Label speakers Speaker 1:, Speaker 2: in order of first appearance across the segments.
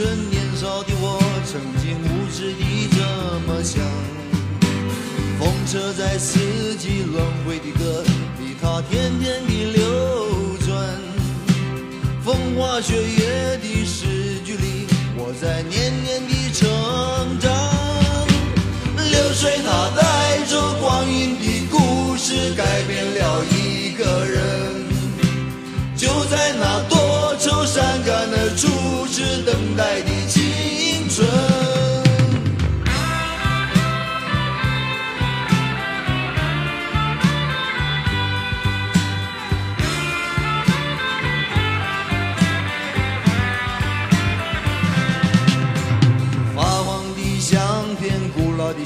Speaker 1: 青春，年少的我，曾经无知地这么想。风车在四季轮回的歌里，它天天地流转。风花雪月的诗句里，我在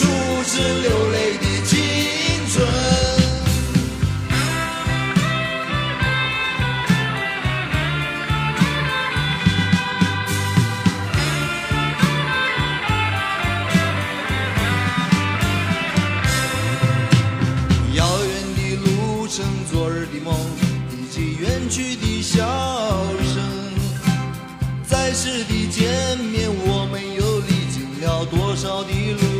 Speaker 1: 初次流泪的青春。遥远的路程，昨日的梦，以及远去的笑声。在世的见面，我们又历经了多少的路？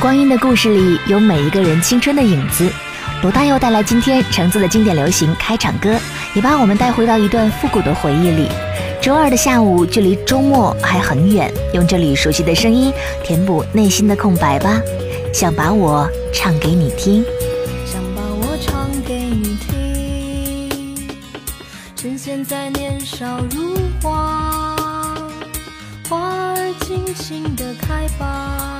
Speaker 1: 光阴的故事
Speaker 2: 里有每一个人青春的影子。罗大佑带来今天橙子的经典流行开场歌，也把我们带回到一段复古的回忆里。周二的下午，距离周末还很远，用这里熟悉的声音填补内心的空白吧。想把我唱给你听。
Speaker 3: 想把我唱给你听，趁现在年少如花，花儿尽情的开吧，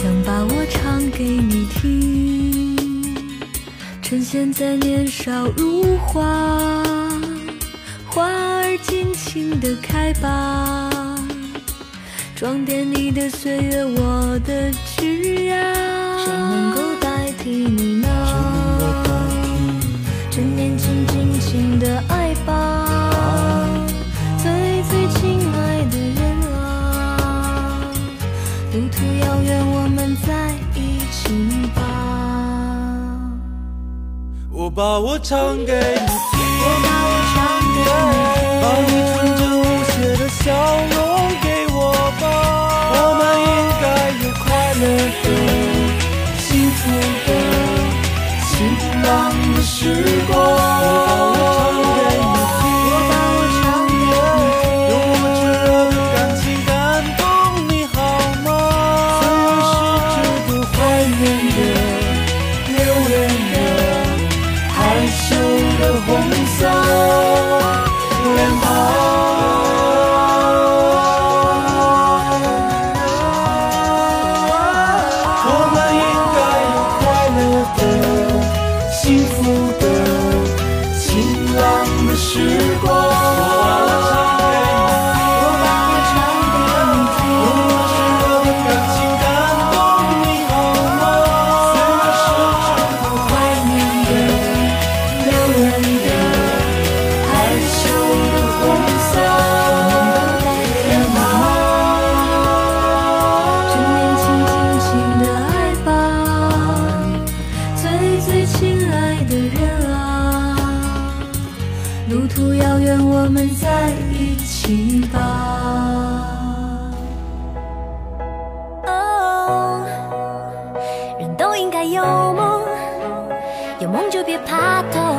Speaker 3: 想把我唱给你听，趁现在年少如花，花儿尽情的开吧，装点你的岁月，我的枝桠，谁能够代替你呢？趁年轻，尽情的爱
Speaker 4: 把我唱给你听。时光。
Speaker 3: 路途遥远我们在一起吧。哦人都应该有梦有梦就别怕痛。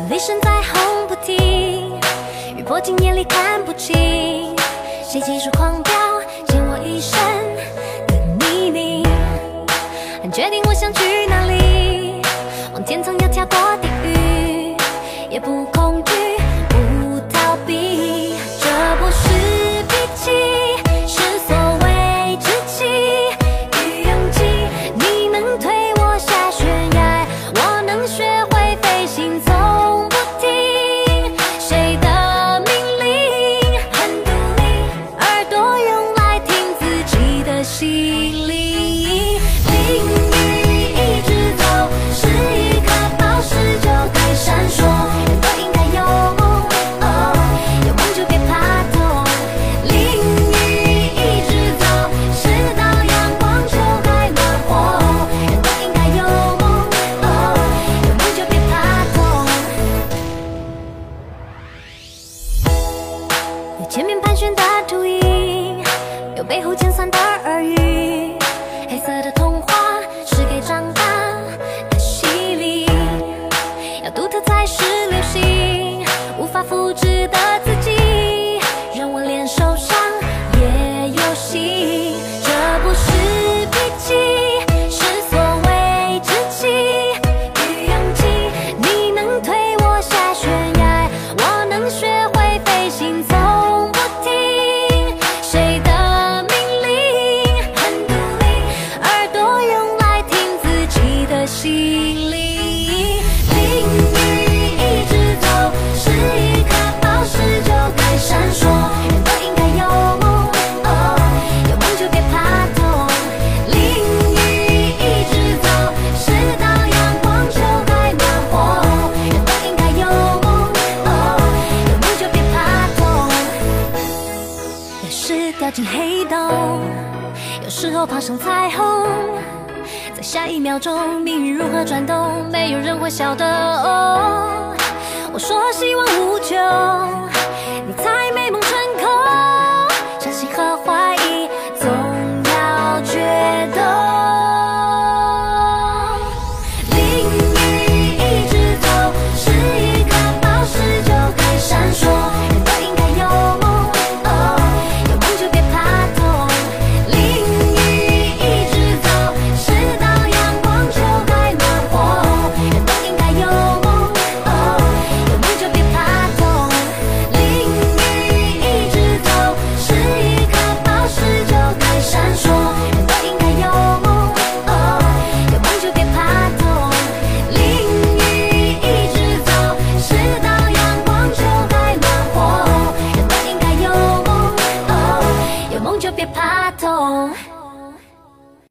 Speaker 3: 有雷声在轰不停雨泼进眼里看不清谁急速狂飙的自己，让我联手。时候爬上彩虹，在下一秒钟，命运如何转动，没有人会晓得。哦，我说希望无穷。